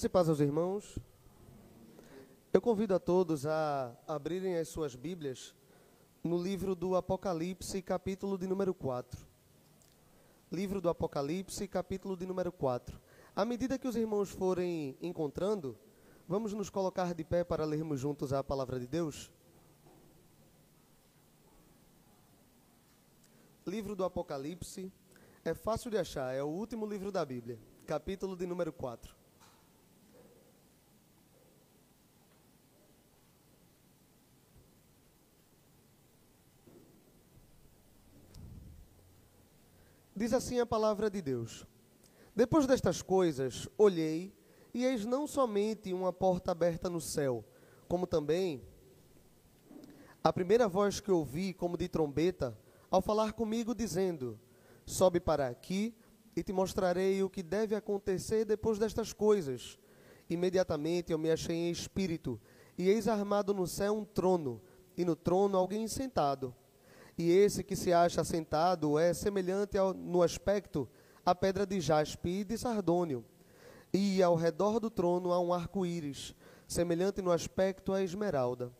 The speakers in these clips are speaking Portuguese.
Graça e paz aos irmãos. Eu convido a todos a abrirem as suas Bíblias no livro do Apocalipse, capítulo de número 4. Livro do Apocalipse, capítulo de número 4. À medida que os irmãos forem encontrando, vamos nos colocar de pé para lermos juntos a palavra de Deus? Livro do Apocalipse, é fácil de achar, é o último livro da Bíblia, capítulo de número 4. Diz assim a palavra de Deus: Depois destas coisas, olhei, e eis não somente uma porta aberta no céu, como também a primeira voz que ouvi, como de trombeta, ao falar comigo, dizendo: Sobe para aqui e te mostrarei o que deve acontecer depois destas coisas. Imediatamente eu me achei em espírito, e eis armado no céu um trono, e no trono alguém sentado e esse que se acha sentado é semelhante ao, no aspecto à pedra de jaspe e de sardônio. E ao redor do trono há um arco-íris, semelhante no aspecto à esmeralda.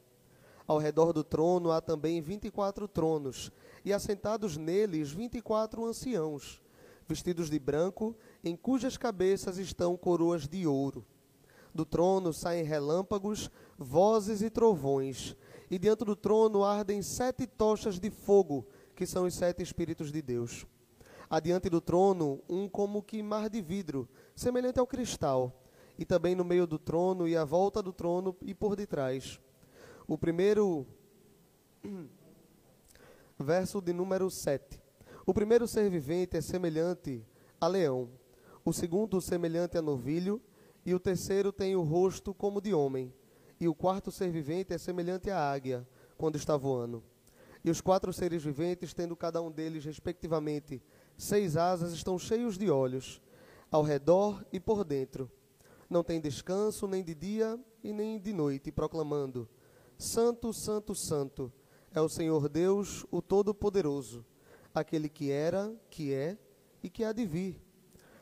Ao redor do trono há também vinte e quatro tronos, e assentados neles vinte e quatro anciãos, vestidos de branco, em cujas cabeças estão coroas de ouro. Do trono saem relâmpagos, vozes e trovões, e diante do trono ardem sete tochas de fogo, que são os sete Espíritos de Deus. Adiante do trono, um como que mar de vidro, semelhante ao cristal, e também no meio do trono e à volta do trono e por detrás. O primeiro, verso de número 7. O primeiro ser vivente é semelhante a leão, o segundo semelhante a novilho, e o terceiro tem o rosto como de homem e o quarto ser vivente é semelhante à águia, quando está voando. E os quatro seres viventes, tendo cada um deles, respectivamente, seis asas, estão cheios de olhos, ao redor e por dentro. Não tem descanso nem de dia e nem de noite, proclamando: Santo, Santo, Santo é o Senhor Deus, o Todo-Poderoso, aquele que era, que é e que há de vir.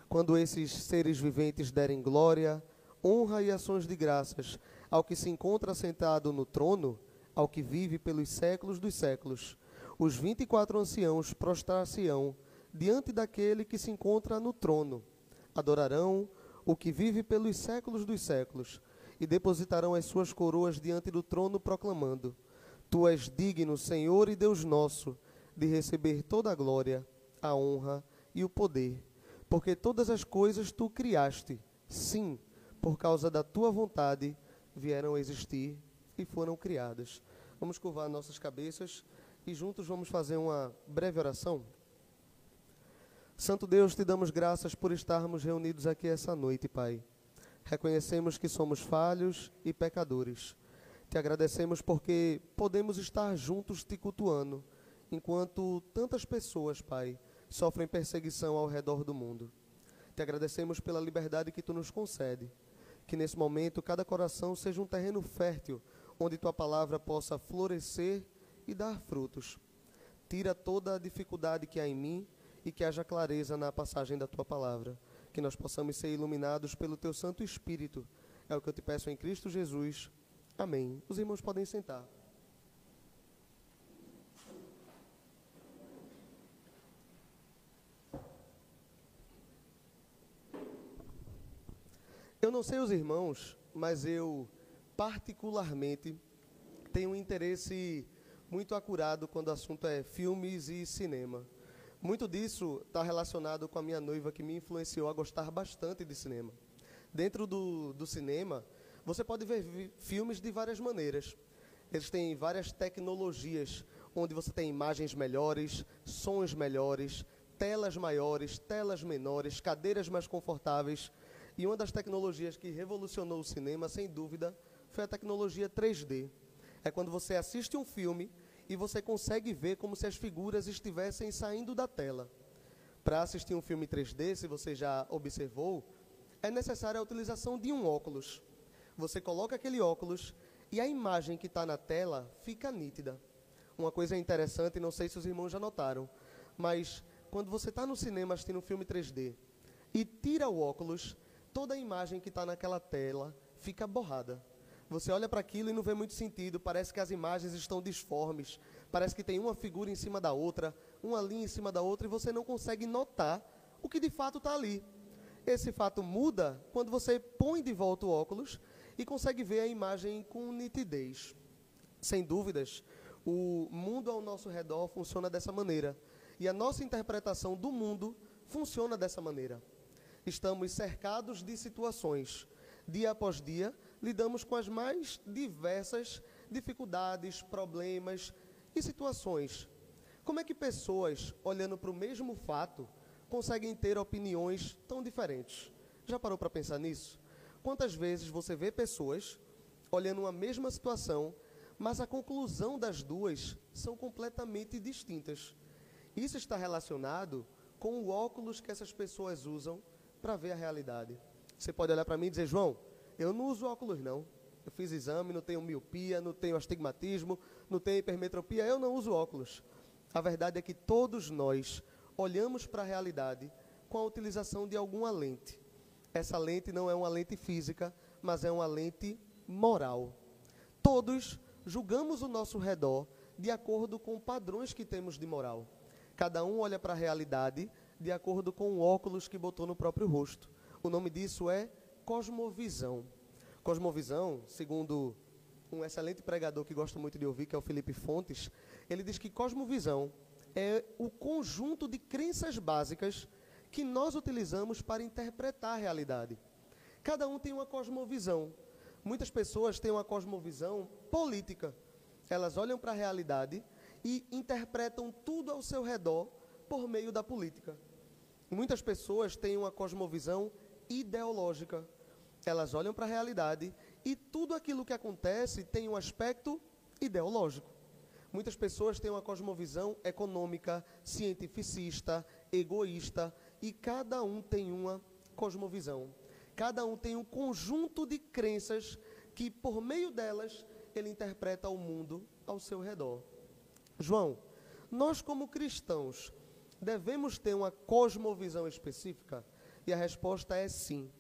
Quando esses seres viventes derem glória, honra e ações de graças ao que se encontra sentado no trono, ao que vive pelos séculos dos séculos. Os vinte e quatro anciãos prostrar-se-ão diante daquele que se encontra no trono. Adorarão o que vive pelos séculos dos séculos e depositarão as suas coroas diante do trono, proclamando: Tu és digno, Senhor e Deus nosso, de receber toda a glória, a honra e o poder, porque todas as coisas tu criaste, sim, por causa da tua vontade vieram a existir e foram criadas. Vamos curvar nossas cabeças e juntos vamos fazer uma breve oração. Santo Deus, te damos graças por estarmos reunidos aqui essa noite, Pai. Reconhecemos que somos falhos e pecadores. Te agradecemos porque podemos estar juntos te cultuando, enquanto tantas pessoas, Pai, sofrem perseguição ao redor do mundo. Te agradecemos pela liberdade que tu nos concede que nesse momento cada coração seja um terreno fértil, onde tua palavra possa florescer e dar frutos. Tira toda a dificuldade que há em mim e que haja clareza na passagem da tua palavra. Que nós possamos ser iluminados pelo teu Santo Espírito. É o que eu te peço em Cristo Jesus. Amém. Os irmãos podem sentar. Eu não sei os irmãos, mas eu particularmente tenho um interesse muito acurado quando o assunto é filmes e cinema. Muito disso está relacionado com a minha noiva que me influenciou a gostar bastante de cinema. Dentro do, do cinema, você pode ver filmes de várias maneiras. Eles têm várias tecnologias, onde você tem imagens melhores, sons melhores, telas maiores, telas menores, cadeiras mais confortáveis. E uma das tecnologias que revolucionou o cinema, sem dúvida, foi a tecnologia 3D. É quando você assiste um filme e você consegue ver como se as figuras estivessem saindo da tela. Para assistir um filme 3D, se você já observou, é necessária a utilização de um óculos. Você coloca aquele óculos e a imagem que está na tela fica nítida. Uma coisa interessante, não sei se os irmãos já notaram, mas quando você está no cinema assistindo um filme 3D e tira o óculos, toda a imagem que está naquela tela fica borrada. Você olha para aquilo e não vê muito sentido, parece que as imagens estão disformes, parece que tem uma figura em cima da outra, uma linha em cima da outra, e você não consegue notar o que de fato está ali. Esse fato muda quando você põe de volta o óculos e consegue ver a imagem com nitidez. Sem dúvidas, o mundo ao nosso redor funciona dessa maneira. E a nossa interpretação do mundo funciona dessa maneira. Estamos cercados de situações. Dia após dia, lidamos com as mais diversas dificuldades, problemas e situações. Como é que pessoas, olhando para o mesmo fato, conseguem ter opiniões tão diferentes? Já parou para pensar nisso? Quantas vezes você vê pessoas olhando uma mesma situação, mas a conclusão das duas são completamente distintas? Isso está relacionado com o óculos que essas pessoas usam para ver a realidade. Você pode olhar para mim e dizer, João, eu não uso óculos não. Eu fiz exame, não tenho miopia, não tenho astigmatismo, não tenho hipermetropia, eu não uso óculos. A verdade é que todos nós olhamos para a realidade com a utilização de alguma lente. Essa lente não é uma lente física, mas é uma lente moral. Todos julgamos o nosso redor de acordo com padrões que temos de moral. Cada um olha para a realidade de acordo com o óculos que botou no próprio rosto. O nome disso é cosmovisão. Cosmovisão, segundo um excelente pregador que gosto muito de ouvir, que é o Felipe Fontes, ele diz que cosmovisão é o conjunto de crenças básicas que nós utilizamos para interpretar a realidade. Cada um tem uma cosmovisão. Muitas pessoas têm uma cosmovisão política. Elas olham para a realidade e interpretam tudo ao seu redor por meio da política. Muitas pessoas têm uma cosmovisão ideológica. Elas olham para a realidade e tudo aquilo que acontece tem um aspecto ideológico. Muitas pessoas têm uma cosmovisão econômica, cientificista, egoísta, e cada um tem uma cosmovisão. Cada um tem um conjunto de crenças que, por meio delas, ele interpreta o mundo ao seu redor. João, nós como cristãos devemos ter uma cosmovisão específica? E a resposta é sim.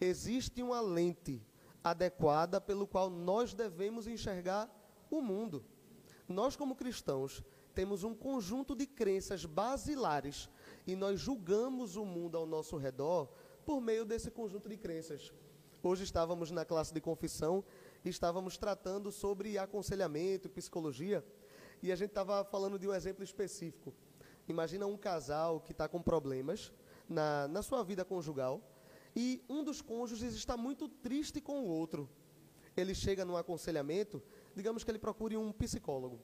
Existe uma lente adequada pelo qual nós devemos enxergar o mundo. Nós, como cristãos, temos um conjunto de crenças basilares e nós julgamos o mundo ao nosso redor por meio desse conjunto de crenças. Hoje estávamos na classe de confissão e estávamos tratando sobre aconselhamento, psicologia, e a gente estava falando de um exemplo específico. Imagina um casal que está com problemas na, na sua vida conjugal e um dos cônjuges está muito triste com o outro. Ele chega num aconselhamento digamos que ele procure um psicólogo.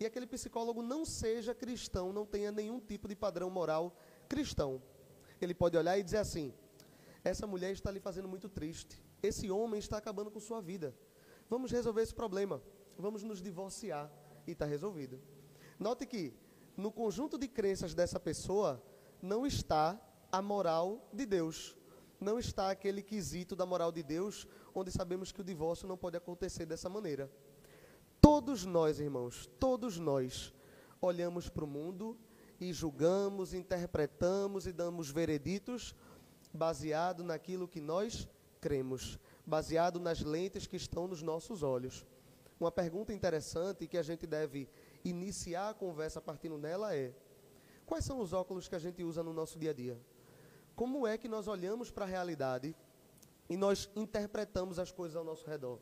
E aquele psicólogo não seja cristão, não tenha nenhum tipo de padrão moral cristão. Ele pode olhar e dizer assim: essa mulher está lhe fazendo muito triste. Esse homem está acabando com sua vida. Vamos resolver esse problema. Vamos nos divorciar. E está resolvido. Note que no conjunto de crenças dessa pessoa não está a moral de Deus. Não está aquele quesito da moral de Deus, onde sabemos que o divórcio não pode acontecer dessa maneira. Todos nós, irmãos, todos nós olhamos para o mundo e julgamos, interpretamos e damos vereditos baseado naquilo que nós cremos, baseado nas lentes que estão nos nossos olhos. Uma pergunta interessante que a gente deve iniciar a conversa partindo dela é: quais são os óculos que a gente usa no nosso dia a dia? Como é que nós olhamos para a realidade e nós interpretamos as coisas ao nosso redor?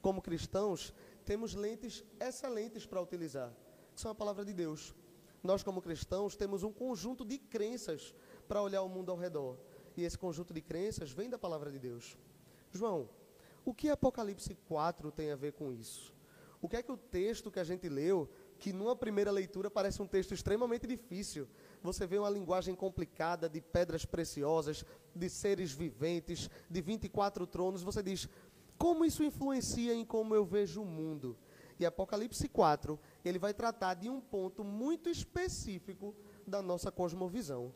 Como cristãos, temos lentes excelentes para utilizar, que são a palavra de Deus. Nós, como cristãos, temos um conjunto de crenças para olhar o mundo ao redor. E esse conjunto de crenças vem da palavra de Deus. João, o que Apocalipse 4 tem a ver com isso? O que é que o texto que a gente leu, que numa primeira leitura parece um texto extremamente difícil, você vê uma linguagem complicada de pedras preciosas, de seres viventes, de 24 tronos, você diz: como isso influencia em como eu vejo o mundo? E Apocalipse 4, ele vai tratar de um ponto muito específico da nossa cosmovisão.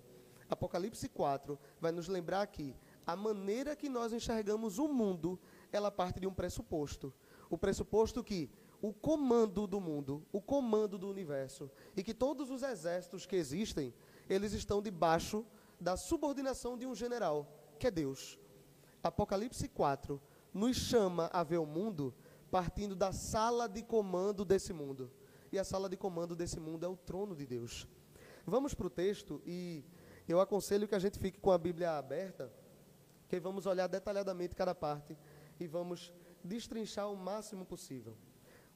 Apocalipse 4 vai nos lembrar que a maneira que nós enxergamos o mundo, ela parte de um pressuposto. O pressuposto que o comando do mundo, o comando do universo, e que todos os exércitos que existem, eles estão debaixo da subordinação de um general, que é Deus. Apocalipse 4 nos chama a ver o mundo partindo da sala de comando desse mundo. E a sala de comando desse mundo é o trono de Deus. Vamos para o texto e eu aconselho que a gente fique com a Bíblia aberta, que vamos olhar detalhadamente cada parte e vamos destrinchar o máximo possível.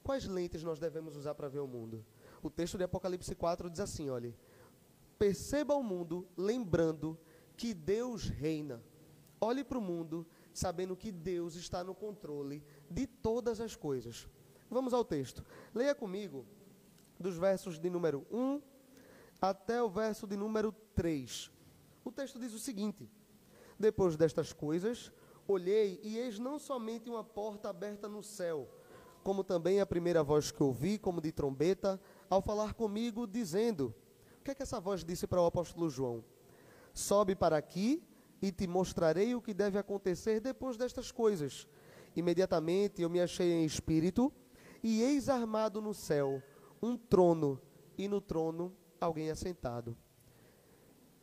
Quais lentes nós devemos usar para ver o mundo? O texto de Apocalipse 4 diz assim: olhe, perceba o mundo lembrando que Deus reina. Olhe para o mundo sabendo que Deus está no controle de todas as coisas. Vamos ao texto. Leia comigo dos versos de número 1 até o verso de número 3. O texto diz o seguinte: Depois destas coisas, olhei e eis não somente uma porta aberta no céu, como também a primeira voz que ouvi, como de trombeta, ao falar comigo, dizendo: O que é que essa voz disse para o apóstolo João? Sobe para aqui e te mostrarei o que deve acontecer depois destas coisas. Imediatamente eu me achei em espírito, e eis armado no céu um trono, e no trono alguém assentado.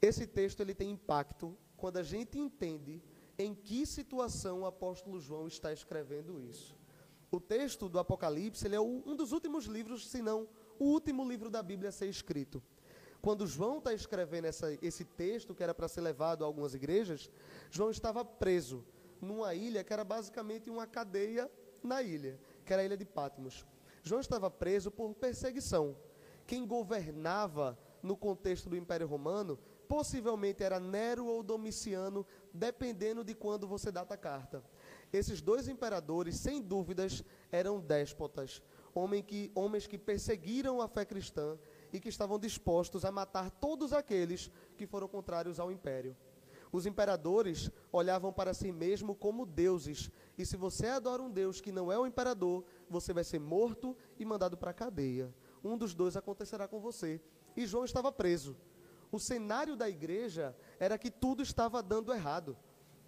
Esse texto ele tem impacto quando a gente entende em que situação o apóstolo João está escrevendo isso. O texto do Apocalipse ele é um dos últimos livros, se não o último livro da Bíblia a ser escrito. Quando João está escrevendo essa, esse texto, que era para ser levado a algumas igrejas, João estava preso numa ilha que era basicamente uma cadeia na ilha, que era a ilha de Patmos. João estava preso por perseguição. Quem governava no contexto do Império Romano possivelmente era Nero ou Domiciano, dependendo de quando você data a carta. Esses dois imperadores, sem dúvidas, eram déspotas, homens que, homens que perseguiram a fé cristã e que estavam dispostos a matar todos aqueles que foram contrários ao império. Os imperadores olhavam para si mesmo como deuses, e se você adora um deus que não é o imperador, você vai ser morto e mandado para a cadeia. Um dos dois acontecerá com você. E João estava preso. O cenário da igreja era que tudo estava dando errado.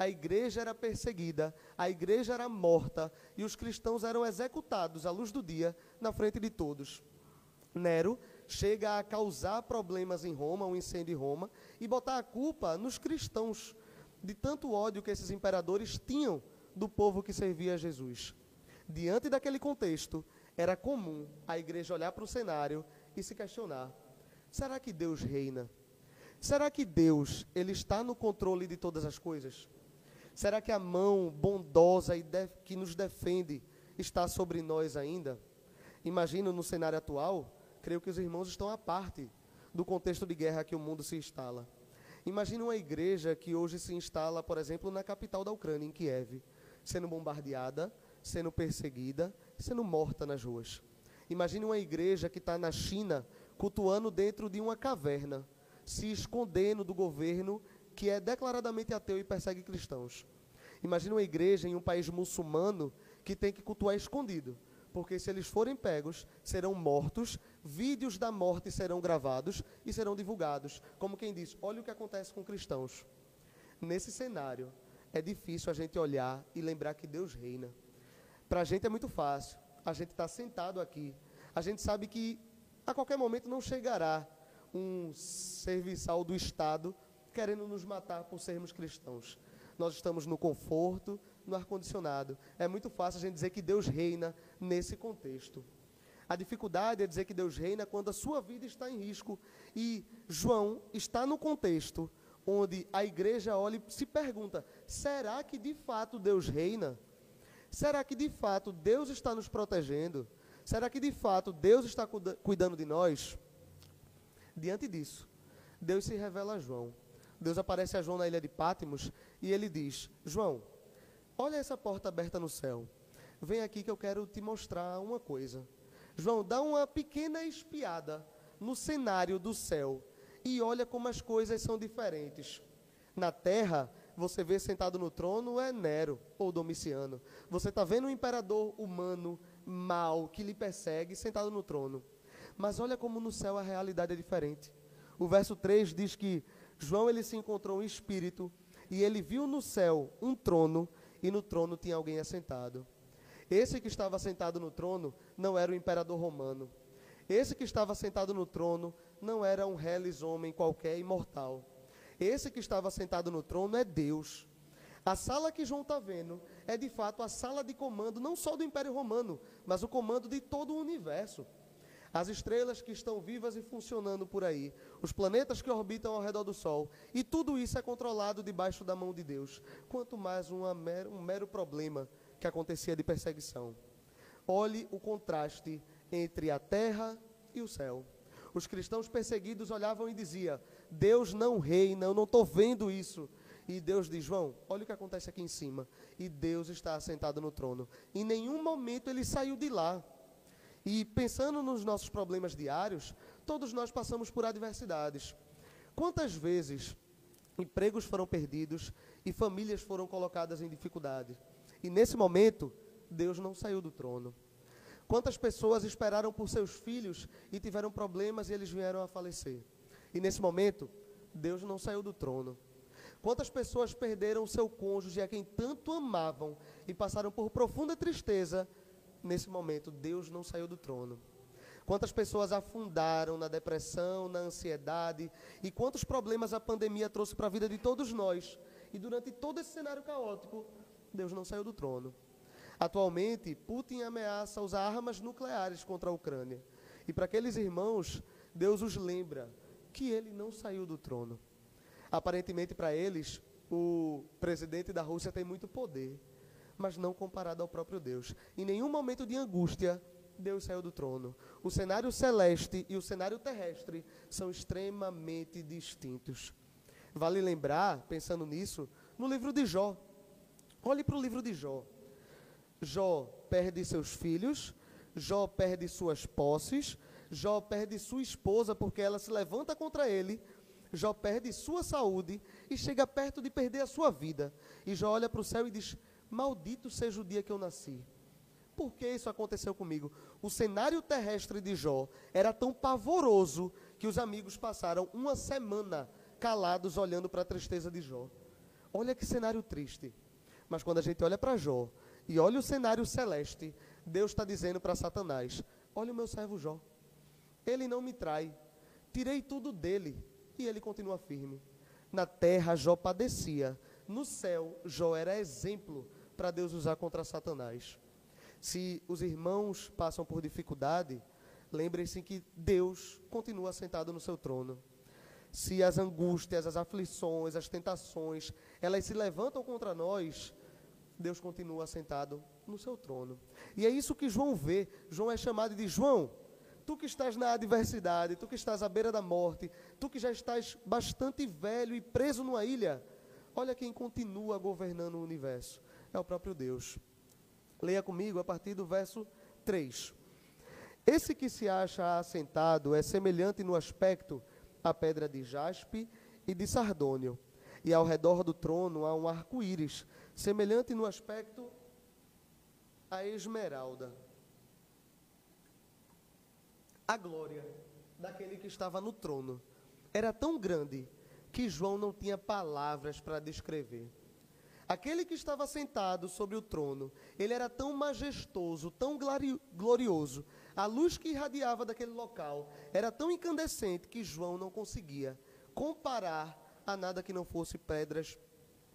A igreja era perseguida, a igreja era morta e os cristãos eram executados à luz do dia na frente de todos. Nero chega a causar problemas em Roma, um incêndio em Roma, e botar a culpa nos cristãos, de tanto ódio que esses imperadores tinham do povo que servia a Jesus. Diante daquele contexto, era comum a igreja olhar para o cenário e se questionar: será que Deus reina? Será que Deus ele está no controle de todas as coisas? Será que a mão bondosa e que nos defende está sobre nós ainda? Imagino no cenário atual, creio que os irmãos estão à parte do contexto de guerra que o mundo se instala. Imagine uma igreja que hoje se instala, por exemplo, na capital da Ucrânia, em Kiev, sendo bombardeada, sendo perseguida, sendo morta nas ruas. Imagine uma igreja que está na China, cultuando dentro de uma caverna, se escondendo do governo que é declaradamente ateu e persegue cristãos. Imagine uma igreja em um país muçulmano que tem que cultuar escondido, porque se eles forem pegos, serão mortos, vídeos da morte serão gravados e serão divulgados. Como quem diz: olha o que acontece com cristãos. Nesse cenário, é difícil a gente olhar e lembrar que Deus reina. Para a gente é muito fácil. A gente está sentado aqui. A gente sabe que a qualquer momento não chegará um serviçal do Estado querendo nos matar por sermos cristãos. Nós estamos no conforto, no ar-condicionado. É muito fácil a gente dizer que Deus reina nesse contexto. A dificuldade é dizer que Deus reina quando a sua vida está em risco. E João está no contexto onde a igreja olha e se pergunta: será que de fato Deus reina? Será que de fato Deus está nos protegendo? Será que de fato Deus está cuidando de nós? Diante disso, Deus se revela a João. Deus aparece a João na ilha de Pátimos e ele diz: João, Olha essa porta aberta no céu. Vem aqui que eu quero te mostrar uma coisa. João, dá uma pequena espiada no cenário do céu e olha como as coisas são diferentes. Na terra, você vê sentado no trono é Nero ou Domiciano. Você está vendo um imperador humano, mau, que lhe persegue, sentado no trono. Mas olha como no céu a realidade é diferente. O verso 3 diz que João ele se encontrou em espírito e ele viu no céu um trono e no trono tinha alguém assentado. Esse que estava sentado no trono não era o imperador romano. Esse que estava sentado no trono não era um reles homem qualquer imortal. Esse que estava sentado no trono é Deus. A sala que João está vendo é de fato a sala de comando, não só do Império Romano, mas o comando de todo o universo. As estrelas que estão vivas e funcionando por aí, os planetas que orbitam ao redor do Sol, e tudo isso é controlado debaixo da mão de Deus. Quanto mais um mero problema que acontecia de perseguição. Olhe o contraste entre a terra e o céu. Os cristãos perseguidos olhavam e diziam: Deus não reina, eu não estou vendo isso. E Deus diz: João, olha o que acontece aqui em cima. E Deus está assentado no trono. Em nenhum momento ele saiu de lá. E pensando nos nossos problemas diários, todos nós passamos por adversidades. Quantas vezes empregos foram perdidos e famílias foram colocadas em dificuldade? E nesse momento, Deus não saiu do trono. Quantas pessoas esperaram por seus filhos e tiveram problemas e eles vieram a falecer? E nesse momento, Deus não saiu do trono. Quantas pessoas perderam seu cônjuge a quem tanto amavam e passaram por profunda tristeza? Nesse momento, Deus não saiu do trono. Quantas pessoas afundaram na depressão, na ansiedade e quantos problemas a pandemia trouxe para a vida de todos nós? E durante todo esse cenário caótico, Deus não saiu do trono. Atualmente, Putin ameaça usar armas nucleares contra a Ucrânia. E para aqueles irmãos, Deus os lembra que ele não saiu do trono. Aparentemente, para eles, o presidente da Rússia tem muito poder, mas não comparado ao próprio Deus. Em nenhum momento de angústia, Deus saiu do trono. O cenário celeste e o cenário terrestre são extremamente distintos. Vale lembrar, pensando nisso, no livro de Jó. Olhe para o livro de Jó. Jó perde seus filhos, Jó perde suas posses, Jó perde sua esposa porque ela se levanta contra ele, Jó perde sua saúde e chega perto de perder a sua vida. E Jó olha para o céu e diz: Maldito seja o dia que eu nasci. Por que isso aconteceu comigo? O cenário terrestre de Jó era tão pavoroso que os amigos passaram uma semana calados olhando para a tristeza de Jó. Olha que cenário triste. Mas quando a gente olha para Jó, e olha o cenário celeste. Deus está dizendo para Satanás: Olha o meu servo Jó. Ele não me trai. Tirei tudo dele. E ele continua firme. Na terra, Jó padecia. No céu, Jó era exemplo para Deus usar contra Satanás. Se os irmãos passam por dificuldade, lembrem-se que Deus continua sentado no seu trono. Se as angústias, as aflições, as tentações, elas se levantam contra nós, Deus continua sentado no seu trono. E é isso que João vê. João é chamado de João. Tu que estás na adversidade, tu que estás à beira da morte, tu que já estás bastante velho e preso numa ilha, olha quem continua governando o universo. É o próprio Deus. Leia comigo a partir do verso 3. Esse que se acha assentado é semelhante no aspecto à pedra de jaspe e de sardônio, e ao redor do trono há um arco-íris semelhante no aspecto à esmeralda. A glória daquele que estava no trono era tão grande que João não tinha palavras para descrever. Aquele que estava sentado sobre o trono, ele era tão majestoso, tão glorioso, a luz que irradiava daquele local era tão incandescente que João não conseguia comparar a nada que não fosse pedras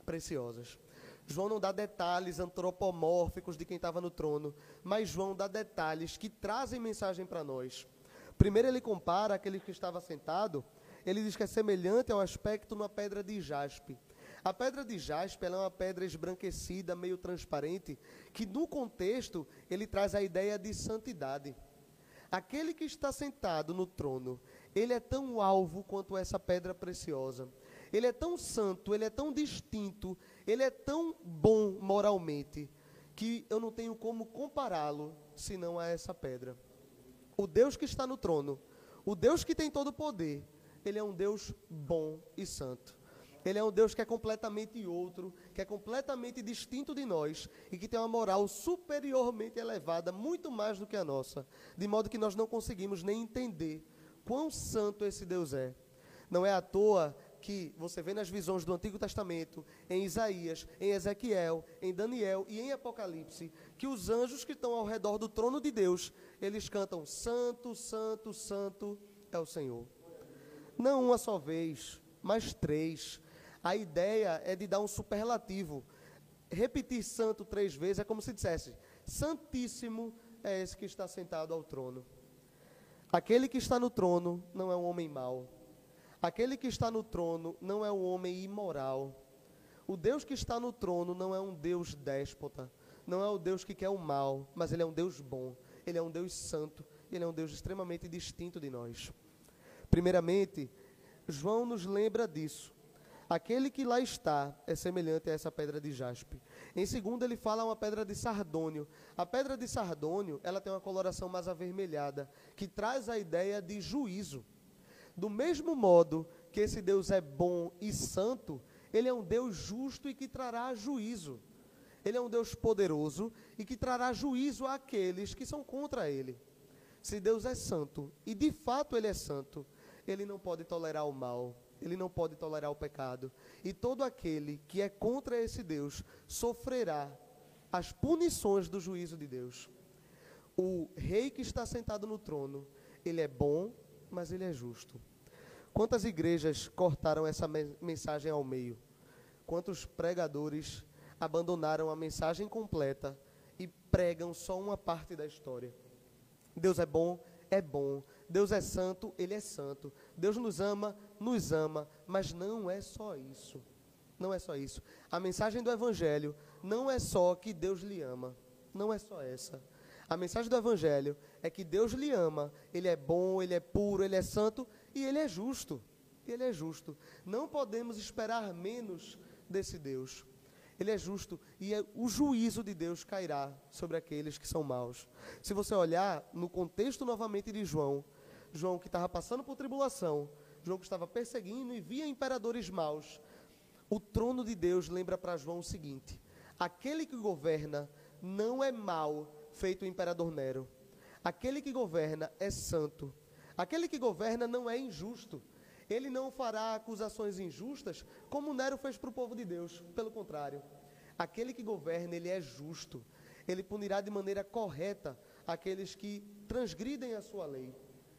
preciosas. João não dá detalhes antropomórficos de quem estava no trono, mas João dá detalhes que trazem mensagem para nós. Primeiro ele compara aquele que estava sentado, ele diz que é semelhante ao aspecto numa pedra de jaspe. A pedra de jaspe é uma pedra esbranquecida, meio transparente, que no contexto ele traz a ideia de santidade. Aquele que está sentado no trono, ele é tão alvo quanto essa pedra preciosa. Ele é tão santo, ele é tão distinto, ele é tão bom moralmente, que eu não tenho como compará-lo senão a essa pedra. O Deus que está no trono, o Deus que tem todo o poder, ele é um Deus bom e santo. Ele é um Deus que é completamente outro, que é completamente distinto de nós e que tem uma moral superiormente elevada, muito mais do que a nossa, de modo que nós não conseguimos nem entender quão santo esse Deus é. Não é à toa que você vê nas visões do Antigo Testamento, em Isaías, em Ezequiel, em Daniel e em Apocalipse, que os anjos que estão ao redor do trono de Deus, eles cantam: Santo, Santo, Santo é o Senhor. Não uma só vez, mas três. A ideia é de dar um superlativo. repetir santo três vezes é como se dissesse: Santíssimo é esse que está sentado ao trono. Aquele que está no trono não é um homem mau. Aquele que está no trono não é um homem imoral. O Deus que está no trono não é um Deus déspota. Não é o Deus que quer o mal, mas ele é um Deus bom. Ele é um Deus santo. Ele é um Deus extremamente distinto de nós. Primeiramente, João nos lembra disso. Aquele que lá está é semelhante a essa pedra de jaspe. Em segundo, ele fala uma pedra de sardônio. A pedra de sardônio, ela tem uma coloração mais avermelhada, que traz a ideia de juízo. Do mesmo modo que esse Deus é bom e santo, ele é um Deus justo e que trará juízo. Ele é um Deus poderoso e que trará juízo àqueles que são contra ele. Se Deus é santo, e de fato ele é santo, ele não pode tolerar o mal, ele não pode tolerar o pecado. E todo aquele que é contra esse Deus sofrerá as punições do juízo de Deus. O rei que está sentado no trono, ele é bom, mas ele é justo. Quantas igrejas cortaram essa mensagem ao meio? Quantos pregadores abandonaram a mensagem completa e pregam só uma parte da história? Deus é bom, é bom. Deus é santo, Ele é santo. Deus nos ama, nos ama. Mas não é só isso. Não é só isso. A mensagem do Evangelho não é só que Deus lhe ama. Não é só essa. A mensagem do Evangelho é que Deus lhe ama. Ele é bom, Ele é puro, Ele é santo e Ele é justo. Ele é justo. Não podemos esperar menos desse Deus. Ele é justo e é, o juízo de Deus cairá sobre aqueles que são maus. Se você olhar no contexto novamente de João, João que estava passando por tribulação, João estava perseguindo e via imperadores maus, o trono de Deus lembra para João o seguinte: aquele que governa não é mau, feito o imperador Nero. Aquele que governa é santo. Aquele que governa não é injusto. Ele não fará acusações injustas como Nero fez para o povo de Deus. Pelo contrário, aquele que governa, ele é justo. Ele punirá de maneira correta aqueles que transgridem a sua lei.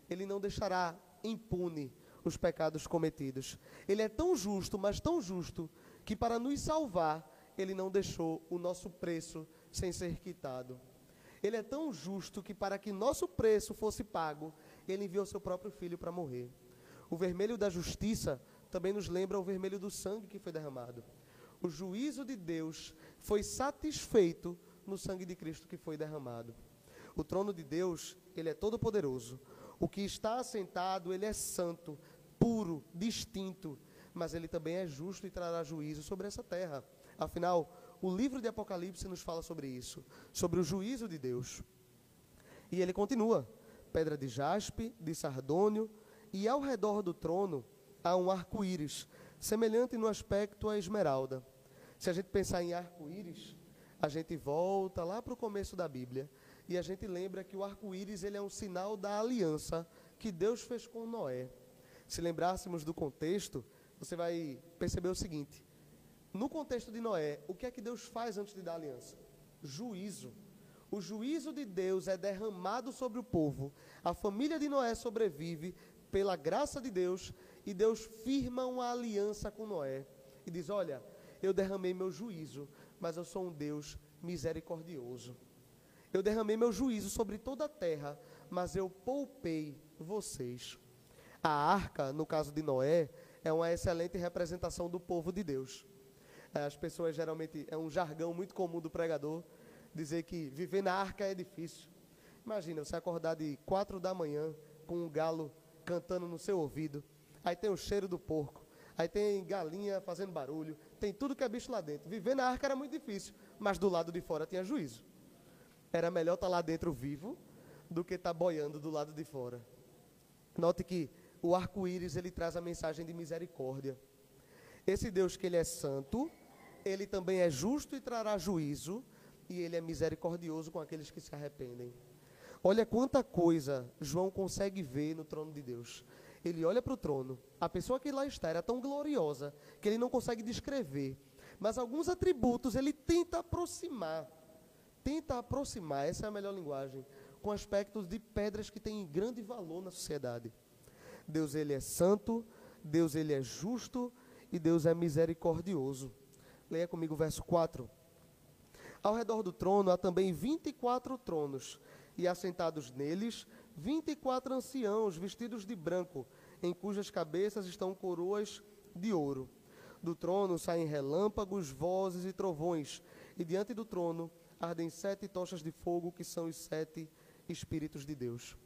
Ele não deixará impune os pecados cometidos. Ele é tão justo, mas tão justo, que para nos salvar, ele não deixou o nosso preço sem ser quitado. Ele é tão justo que para que nosso preço fosse pago, ele enviou seu próprio filho para morrer. O vermelho da justiça também nos lembra o vermelho do sangue que foi derramado. O juízo de Deus foi satisfeito no sangue de Cristo que foi derramado. O trono de Deus, ele é todo poderoso. O que está assentado, ele é santo, puro, distinto, mas ele também é justo e trará juízo sobre essa terra. Afinal, o livro de Apocalipse nos fala sobre isso, sobre o juízo de Deus. E ele continua: pedra de jaspe, de sardônio, e ao redor do trono há um arco-íris, semelhante no aspecto à esmeralda. Se a gente pensar em arco-íris, a gente volta lá para o começo da Bíblia e a gente lembra que o arco-íris ele é um sinal da aliança que Deus fez com Noé. Se lembrássemos do contexto, você vai perceber o seguinte: no contexto de Noé, o que é que Deus faz antes de dar aliança? Juízo. O juízo de Deus é derramado sobre o povo. A família de Noé sobrevive pela graça de Deus, e Deus firma uma aliança com Noé e diz: Olha, eu derramei meu juízo, mas eu sou um Deus misericordioso. Eu derramei meu juízo sobre toda a terra, mas eu poupei vocês. A arca, no caso de Noé, é uma excelente representação do povo de Deus. É, as pessoas geralmente, é um jargão muito comum do pregador, dizer que viver na arca é difícil. Imagina, você acordar de quatro da manhã com um galo cantando no seu ouvido. Aí tem o cheiro do porco. Aí tem galinha fazendo barulho. Tem tudo que é bicho lá dentro. Viver na arca era muito difícil, mas do lado de fora tinha juízo. Era melhor estar tá lá dentro vivo do que estar tá boiando do lado de fora. Note que o arco-íris ele traz a mensagem de misericórdia. Esse Deus que ele é santo, ele também é justo e trará juízo, e ele é misericordioso com aqueles que se arrependem. Olha quanta coisa João consegue ver no trono de Deus. Ele olha para o trono, a pessoa que lá está era tão gloriosa que ele não consegue descrever. Mas alguns atributos ele tenta aproximar. Tenta aproximar, essa é a melhor linguagem, com aspectos de pedras que têm grande valor na sociedade. Deus ele é santo, Deus ele é justo e Deus é misericordioso. Leia comigo o verso 4. Ao redor do trono há também 24 tronos, e assentados neles, 24 anciãos vestidos de branco, em cujas cabeças estão coroas de ouro. Do trono saem relâmpagos, vozes e trovões, e diante do trono ardem sete tochas de fogo, que são os sete Espíritos de Deus.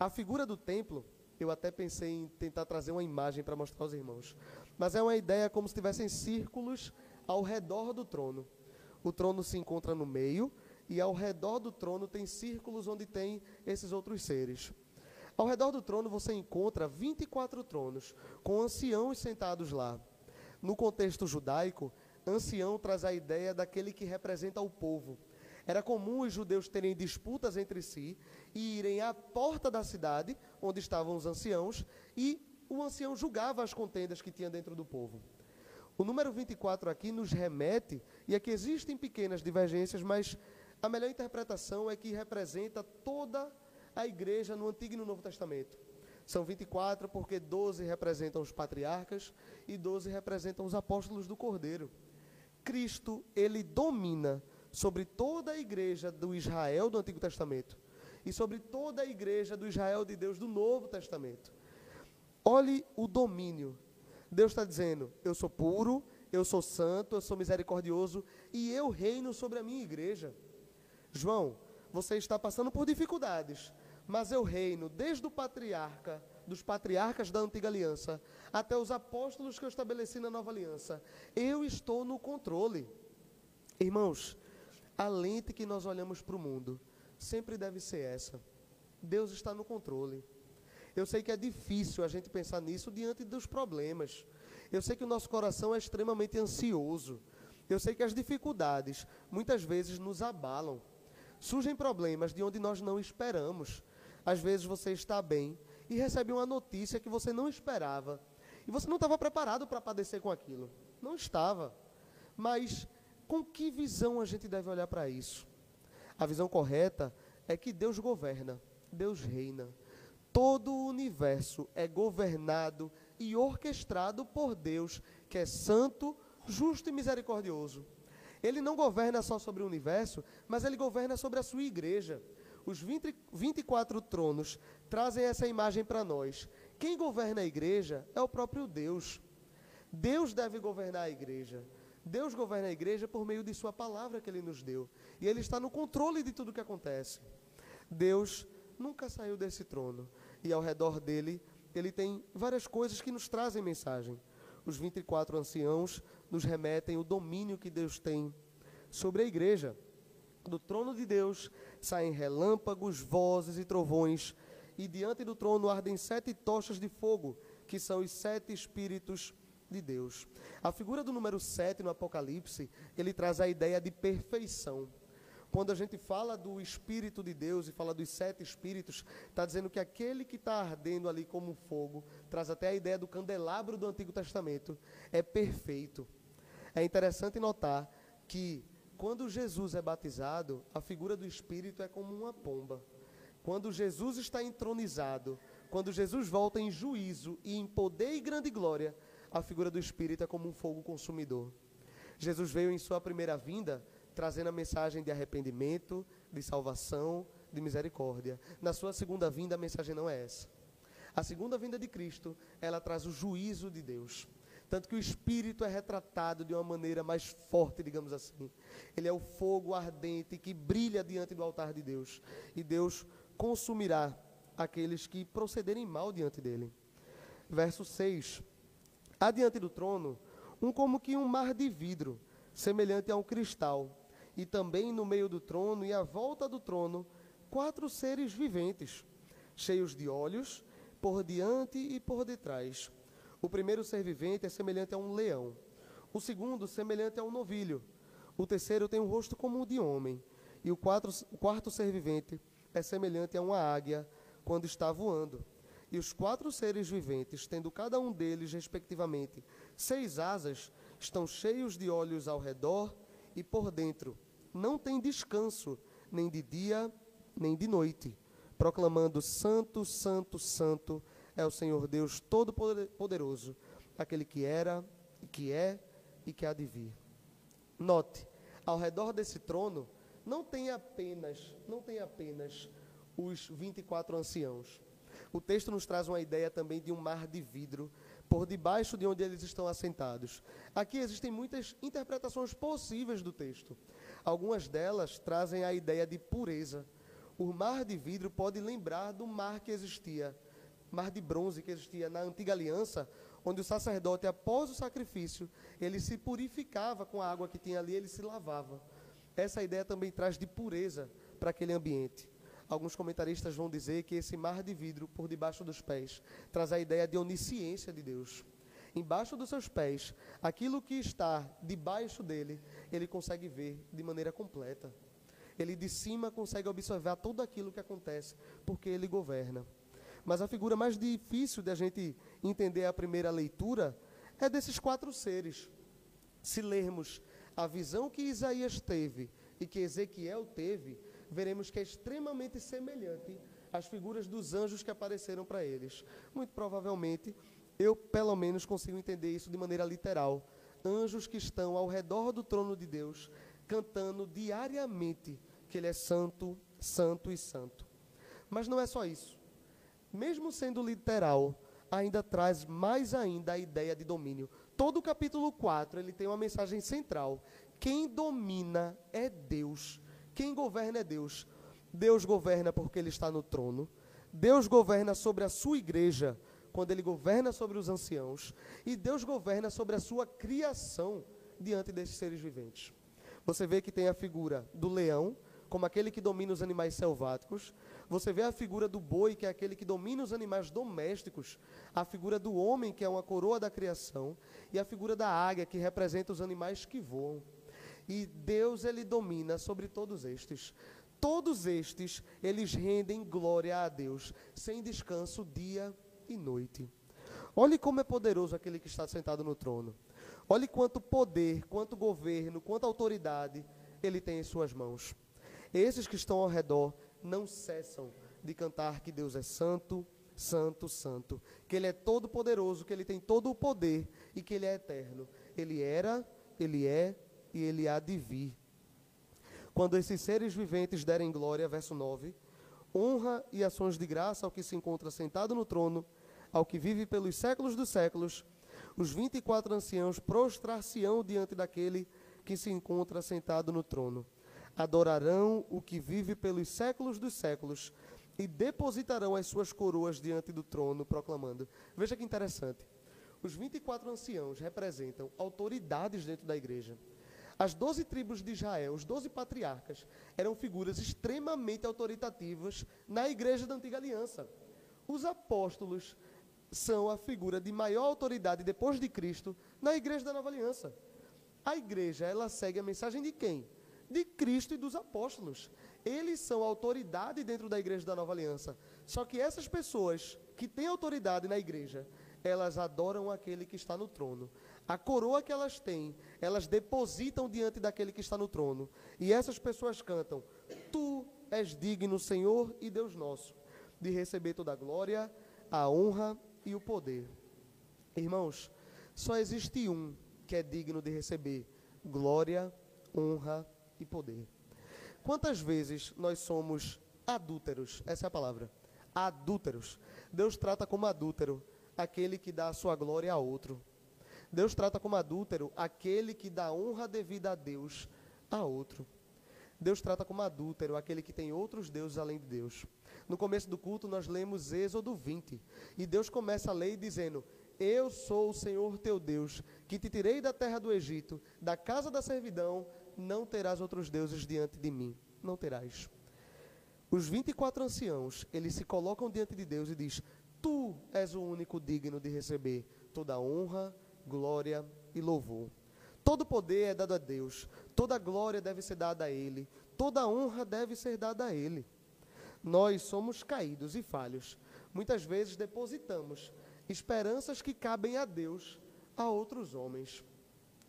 A figura do templo, eu até pensei em tentar trazer uma imagem para mostrar aos irmãos, mas é uma ideia como se tivessem círculos ao redor do trono. O trono se encontra no meio, e ao redor do trono tem círculos onde tem esses outros seres. Ao redor do trono você encontra 24 tronos, com anciãos sentados lá. No contexto judaico, ancião traz a ideia daquele que representa o povo. Era comum os judeus terem disputas entre si e irem à porta da cidade, onde estavam os anciãos, e o ancião julgava as contendas que tinha dentro do povo. O número 24 aqui nos remete, e aqui existem pequenas divergências, mas a melhor interpretação é que representa toda a igreja no Antigo e no Novo Testamento. São 24 porque 12 representam os patriarcas e 12 representam os apóstolos do Cordeiro. Cristo, ele domina sobre toda a igreja do Israel do Antigo Testamento e sobre toda a igreja do Israel de Deus do Novo Testamento. Olhe o domínio. Deus está dizendo: Eu sou puro, eu sou santo, eu sou misericordioso e eu reino sobre a minha igreja. João, você está passando por dificuldades, mas eu reino desde o patriarca, dos patriarcas da antiga aliança, até os apóstolos que eu estabeleci na nova aliança. Eu estou no controle. Irmãos, a lente que nós olhamos para o mundo sempre deve ser essa. Deus está no controle. Eu sei que é difícil a gente pensar nisso diante dos problemas. Eu sei que o nosso coração é extremamente ansioso. Eu sei que as dificuldades muitas vezes nos abalam. Surgem problemas de onde nós não esperamos. Às vezes você está bem e recebe uma notícia que você não esperava. E você não estava preparado para padecer com aquilo. Não estava. Mas com que visão a gente deve olhar para isso? A visão correta é que Deus governa, Deus reina. Todo o universo é governado e orquestrado por Deus, que é santo, justo e misericordioso. Ele não governa só sobre o universo, mas ele governa sobre a sua igreja. Os 20, 24 tronos trazem essa imagem para nós. Quem governa a igreja é o próprio Deus. Deus deve governar a igreja. Deus governa a igreja por meio de Sua palavra que Ele nos deu. E Ele está no controle de tudo o que acontece. Deus nunca saiu desse trono. E ao redor dele, Ele tem várias coisas que nos trazem mensagem. Os 24 anciãos nos remetem o domínio que Deus tem sobre a igreja. Do trono de Deus saem relâmpagos, vozes e trovões, e diante do trono ardem sete tochas de fogo, que são os sete espíritos de Deus. A figura do número 7 no Apocalipse, ele traz a ideia de perfeição. Quando a gente fala do Espírito de Deus e fala dos sete Espíritos, está dizendo que aquele que está ardendo ali como fogo, traz até a ideia do candelabro do Antigo Testamento, é perfeito. É interessante notar que quando Jesus é batizado, a figura do Espírito é como uma pomba. Quando Jesus está entronizado, quando Jesus volta em juízo e em poder e grande glória, a figura do Espírito é como um fogo consumidor. Jesus veio em sua primeira vinda trazendo a mensagem de arrependimento, de salvação, de misericórdia. Na sua segunda vinda, a mensagem não é essa. A segunda vinda de Cristo, ela traz o juízo de Deus. Tanto que o Espírito é retratado de uma maneira mais forte, digamos assim. Ele é o fogo ardente que brilha diante do altar de Deus. E Deus consumirá aqueles que procederem mal diante dele. Verso 6. Adiante do trono, um como que um mar de vidro, semelhante a um cristal, e também no meio do trono e à volta do trono, quatro seres viventes, cheios de olhos, por diante e por detrás. O primeiro ser vivente é semelhante a um leão, o segundo semelhante a um novilho, o terceiro tem um rosto como o de homem, e o, quatro, o quarto ser vivente é semelhante a uma águia quando está voando. E os quatro seres viventes, tendo cada um deles, respectivamente, seis asas, estão cheios de olhos ao redor e por dentro. Não tem descanso, nem de dia, nem de noite, proclamando: Santo, Santo, Santo é o Senhor Deus Todo-Poderoso, aquele que era, e que é e que há de vir. Note, ao redor desse trono não tem apenas, não tem apenas os 24 anciãos. O texto nos traz uma ideia também de um mar de vidro por debaixo de onde eles estão assentados. Aqui existem muitas interpretações possíveis do texto. Algumas delas trazem a ideia de pureza. O mar de vidro pode lembrar do mar que existia, mar de bronze que existia na antiga aliança, onde o sacerdote, após o sacrifício, ele se purificava com a água que tinha ali, ele se lavava. Essa ideia também traz de pureza para aquele ambiente. Alguns comentaristas vão dizer que esse mar de vidro por debaixo dos pés traz a ideia de onisciência de Deus. Embaixo dos seus pés, aquilo que está debaixo dele, ele consegue ver de maneira completa. Ele de cima consegue observar tudo aquilo que acontece, porque ele governa. Mas a figura mais difícil de a gente entender a primeira leitura é desses quatro seres. Se lermos a visão que Isaías teve e que Ezequiel teve, veremos que é extremamente semelhante às figuras dos anjos que apareceram para eles. Muito provavelmente, eu pelo menos consigo entender isso de maneira literal. Anjos que estão ao redor do trono de Deus, cantando diariamente que Ele é santo, santo e santo. Mas não é só isso. Mesmo sendo literal, ainda traz mais ainda a ideia de domínio. Todo o capítulo 4, ele tem uma mensagem central. Quem domina é Deus. Quem governa é Deus. Deus governa porque ele está no trono. Deus governa sobre a sua igreja, quando ele governa sobre os anciãos. E Deus governa sobre a sua criação diante desses seres viventes. Você vê que tem a figura do leão, como aquele que domina os animais selváticos. Você vê a figura do boi, que é aquele que domina os animais domésticos. A figura do homem, que é uma coroa da criação. E a figura da águia, que representa os animais que voam. E Deus, ele domina sobre todos estes. Todos estes, eles rendem glória a Deus, sem descanso, dia e noite. Olhe como é poderoso aquele que está sentado no trono. Olhe quanto poder, quanto governo, quanta autoridade ele tem em suas mãos. Esses que estão ao redor não cessam de cantar que Deus é santo, santo, santo, que ele é todo poderoso, que ele tem todo o poder e que ele é eterno. Ele era, ele é e ele há de vir. Quando esses seres viventes derem glória, verso 9, honra e ações de graça ao que se encontra sentado no trono, ao que vive pelos séculos dos séculos, os vinte e quatro anciãos prostrar-se-ão diante daquele que se encontra sentado no trono. Adorarão o que vive pelos séculos dos séculos e depositarão as suas coroas diante do trono, proclamando. Veja que interessante. Os 24 anciãos representam autoridades dentro da igreja. As doze tribos de Israel, os doze patriarcas, eram figuras extremamente autoritativas na igreja da antiga aliança. Os apóstolos são a figura de maior autoridade depois de Cristo na igreja da nova aliança. A igreja, ela segue a mensagem de quem? De Cristo e dos apóstolos. Eles são autoridade dentro da igreja da nova aliança. Só que essas pessoas que têm autoridade na igreja, elas adoram aquele que está no trono. A coroa que elas têm, elas depositam diante daquele que está no trono. E essas pessoas cantam: Tu és digno, Senhor e Deus nosso, de receber toda a glória, a honra e o poder. Irmãos, só existe um que é digno de receber glória, honra e poder. Quantas vezes nós somos adúlteros? Essa é a palavra. Adúlteros. Deus trata como adúltero aquele que dá a sua glória a outro. Deus trata como adúltero aquele que dá honra devida a Deus a outro. Deus trata como adúltero aquele que tem outros deuses além de Deus. No começo do culto, nós lemos Êxodo 20. E Deus começa a ler dizendo: Eu sou o Senhor teu Deus, que te tirei da terra do Egito, da casa da servidão, não terás outros deuses diante de mim. Não terás. Os 24 anciãos, eles se colocam diante de Deus e diz: Tu és o único digno de receber toda honra, glória e louvor. Todo poder é dado a Deus, toda glória deve ser dada a Ele, toda honra deve ser dada a Ele. Nós somos caídos e falhos. Muitas vezes depositamos esperanças que cabem a Deus a outros homens.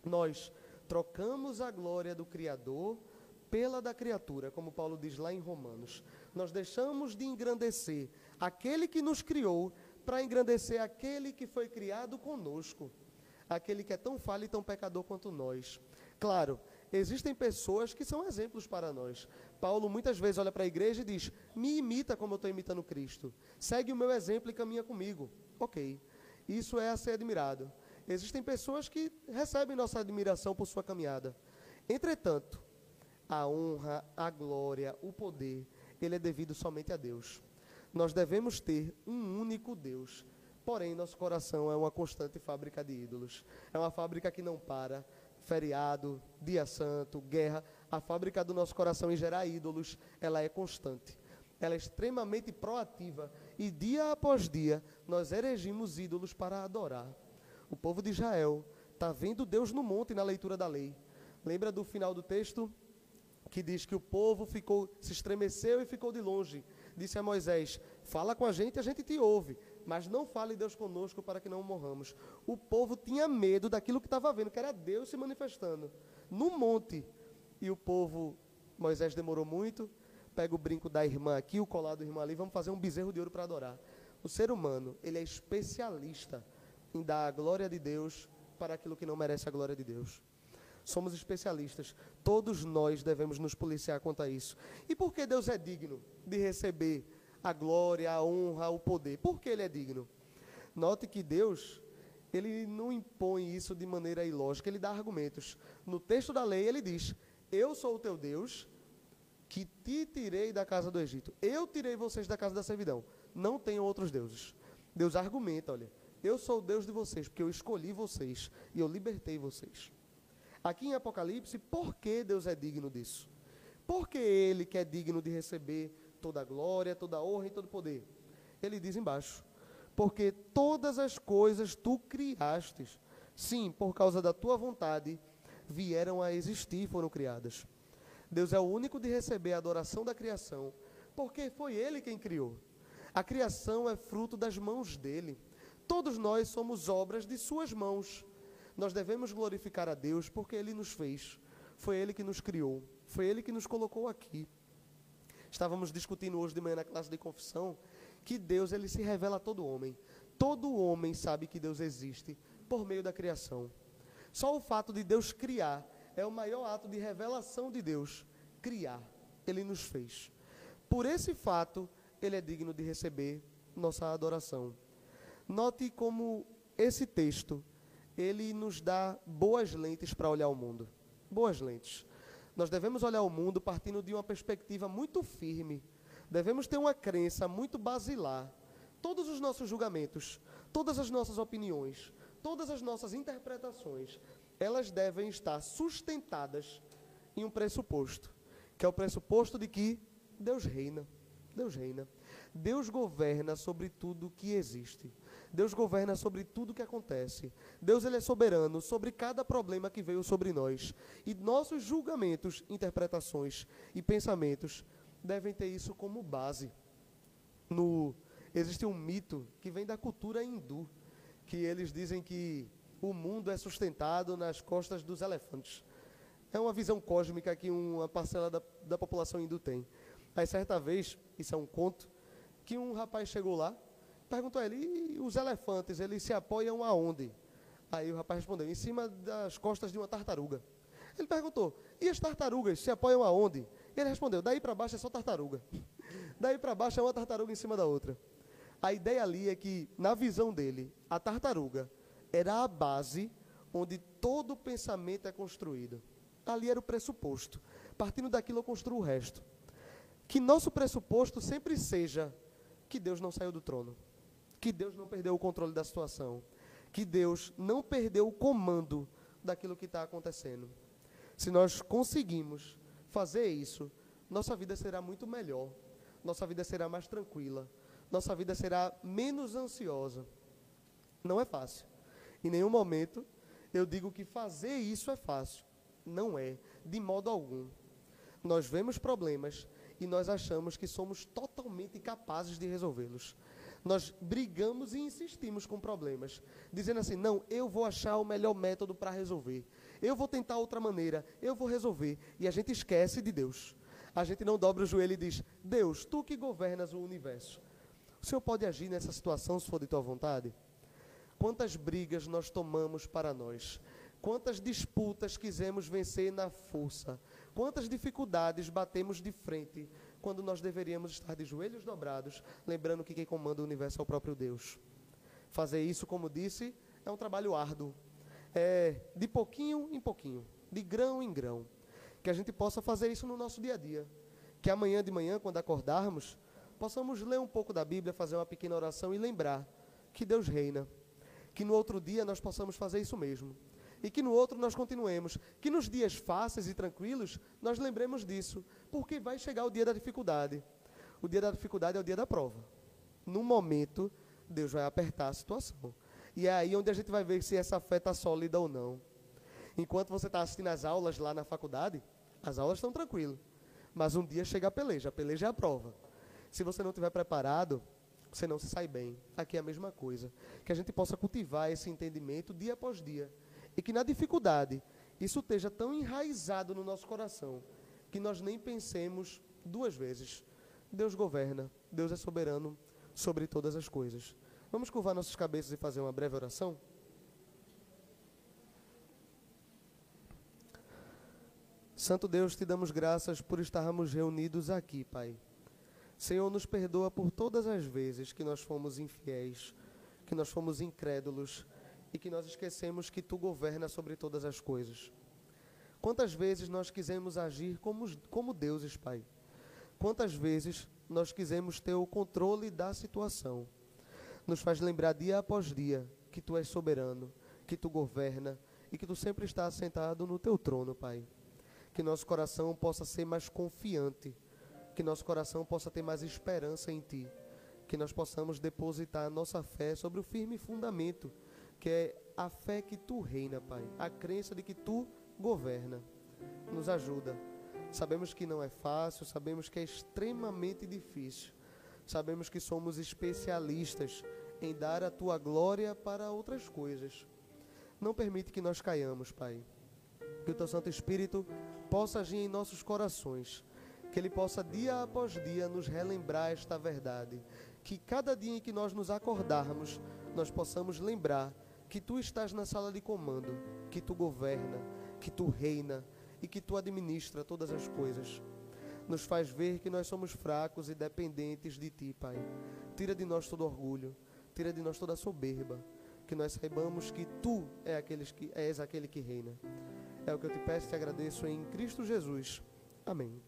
Nós trocamos a glória do Criador pela da criatura, como Paulo diz lá em Romanos. Nós deixamos de engrandecer aquele que nos criou para engrandecer aquele que foi criado conosco aquele que é tão falho e tão pecador quanto nós. Claro, Existem pessoas que são exemplos para nós. Paulo muitas vezes olha para a igreja e diz: Me imita como eu estou imitando Cristo. Segue o meu exemplo e caminha comigo. Ok. Isso é a ser admirado. Existem pessoas que recebem nossa admiração por sua caminhada. Entretanto, a honra, a glória, o poder, ele é devido somente a Deus. Nós devemos ter um único Deus. Porém, nosso coração é uma constante fábrica de ídolos. É uma fábrica que não para, feriado, dia santo, guerra, a fábrica do nosso coração em gerar ídolos, ela é constante. Ela é extremamente proativa e dia após dia nós erigimos ídolos para adorar. O povo de Israel está vendo Deus no monte na leitura da lei. Lembra do final do texto? Que diz que o povo ficou, se estremeceu e ficou de longe. Disse a Moisés: Fala com a gente, a gente te ouve mas não fale Deus conosco para que não morramos. O povo tinha medo daquilo que estava vendo, que era Deus se manifestando no monte. E o povo, Moisés demorou muito, pega o brinco da irmã aqui, o colar do irmão ali, vamos fazer um bezerro de ouro para adorar. O ser humano, ele é especialista em dar a glória de Deus para aquilo que não merece a glória de Deus. Somos especialistas. Todos nós devemos nos policiar quanto a isso. E por que Deus é digno de receber a glória, a honra, o poder. Por que ele é digno? Note que Deus, ele não impõe isso de maneira ilógica, ele dá argumentos. No texto da lei ele diz: Eu sou o teu Deus, que te tirei da casa do Egito. Eu tirei vocês da casa da servidão. Não tenham outros deuses. Deus argumenta, olha, eu sou o Deus de vocês, porque eu escolhi vocês e eu libertei vocês. Aqui em Apocalipse, por que Deus é digno disso? Porque Ele que é digno de receber toda a glória, toda a honra e todo o poder. Ele diz embaixo: Porque todas as coisas tu criastes, sim, por causa da tua vontade, vieram a existir, foram criadas. Deus é o único de receber a adoração da criação, porque foi Ele quem criou. A criação é fruto das mãos dele. Todos nós somos obras de Suas mãos. Nós devemos glorificar a Deus porque Ele nos fez. Foi Ele que nos criou. Foi Ele que nos colocou aqui. Estávamos discutindo hoje de manhã na classe de confissão que Deus ele se revela a todo homem. Todo homem sabe que Deus existe por meio da criação. Só o fato de Deus criar é o maior ato de revelação de Deus. Criar. Ele nos fez. Por esse fato, ele é digno de receber nossa adoração. Note como esse texto, ele nos dá boas lentes para olhar o mundo. Boas lentes. Nós devemos olhar o mundo partindo de uma perspectiva muito firme. Devemos ter uma crença muito basilar. Todos os nossos julgamentos, todas as nossas opiniões, todas as nossas interpretações, elas devem estar sustentadas em um pressuposto, que é o pressuposto de que Deus reina. Deus reina. Deus governa sobre tudo que existe. Deus governa sobre tudo que acontece. Deus ele é soberano sobre cada problema que veio sobre nós. E nossos julgamentos, interpretações e pensamentos devem ter isso como base. No existe um mito que vem da cultura hindu, que eles dizem que o mundo é sustentado nas costas dos elefantes. É uma visão cósmica que uma parcela da, da população hindu tem. Aí certa vez, isso é um conto, que um rapaz chegou lá perguntou a ele, e os elefantes, eles se apoiam aonde? Aí o rapaz respondeu, em cima das costas de uma tartaruga. Ele perguntou, e as tartarugas se apoiam aonde? Ele respondeu, daí para baixo é só tartaruga. daí para baixo é uma tartaruga em cima da outra. A ideia ali é que, na visão dele, a tartaruga era a base onde todo pensamento é construído. Ali era o pressuposto. Partindo daquilo eu construo o resto. Que nosso pressuposto sempre seja que Deus não saiu do trono que Deus não perdeu o controle da situação, que Deus não perdeu o comando daquilo que está acontecendo. Se nós conseguimos fazer isso, nossa vida será muito melhor, nossa vida será mais tranquila, nossa vida será menos ansiosa. Não é fácil. Em nenhum momento eu digo que fazer isso é fácil. Não é, de modo algum. Nós vemos problemas e nós achamos que somos totalmente capazes de resolvê-los nós brigamos e insistimos com problemas, dizendo assim: não, eu vou achar o melhor método para resolver, eu vou tentar outra maneira, eu vou resolver. E a gente esquece de Deus. A gente não dobra o joelho e diz: Deus, tu que governas o universo. O Senhor pode agir nessa situação se for de tua vontade? Quantas brigas nós tomamos para nós? Quantas disputas quisemos vencer na força? Quantas dificuldades batemos de frente quando nós deveríamos estar de joelhos dobrados, lembrando que quem comanda o universo é o próprio Deus? Fazer isso, como disse, é um trabalho árduo. É de pouquinho em pouquinho, de grão em grão. Que a gente possa fazer isso no nosso dia a dia. Que amanhã de manhã, quando acordarmos, possamos ler um pouco da Bíblia, fazer uma pequena oração e lembrar que Deus reina. Que no outro dia nós possamos fazer isso mesmo e que no outro nós continuemos. Que nos dias fáceis e tranquilos nós lembremos disso, porque vai chegar o dia da dificuldade. O dia da dificuldade é o dia da prova. No momento, Deus vai apertar a situação. E é aí onde a gente vai ver se essa fé está sólida ou não. Enquanto você está assistindo as aulas lá na faculdade, as aulas estão tranquilas. Mas um dia chega a peleja, a peleja é a prova. Se você não estiver preparado, você não se sai bem. Aqui é a mesma coisa. Que a gente possa cultivar esse entendimento dia após dia e que na dificuldade isso esteja tão enraizado no nosso coração que nós nem pensemos duas vezes. Deus governa, Deus é soberano sobre todas as coisas. Vamos curvar nossas cabeças e fazer uma breve oração? Santo Deus, te damos graças por estarmos reunidos aqui, Pai. Senhor, nos perdoa por todas as vezes que nós fomos infiéis, que nós fomos incrédulos, e que nós esquecemos que tu governas sobre todas as coisas. Quantas vezes nós quisemos agir como, como deuses, Pai? Quantas vezes nós quisemos ter o controle da situação? Nos faz lembrar dia após dia que tu és soberano, que tu governa e que tu sempre está sentado no teu trono, Pai. Que nosso coração possa ser mais confiante, que nosso coração possa ter mais esperança em ti, que nós possamos depositar nossa fé sobre o firme fundamento que é a fé que tu reina, Pai, a crença de que tu governa. Nos ajuda. Sabemos que não é fácil, sabemos que é extremamente difícil. Sabemos que somos especialistas em dar a tua glória para outras coisas. Não permite que nós caiamos, Pai. Que o teu Santo Espírito possa agir em nossos corações. Que ele possa dia após dia nos relembrar esta verdade. Que cada dia em que nós nos acordarmos, nós possamos lembrar que tu estás na sala de comando, que tu governa, que tu reina e que tu administra todas as coisas. Nos faz ver que nós somos fracos e dependentes de ti, Pai. Tira de nós todo orgulho, tira de nós toda soberba, que nós saibamos que tu é aqueles que, és aquele que reina. É o que eu te peço e te agradeço em Cristo Jesus. Amém.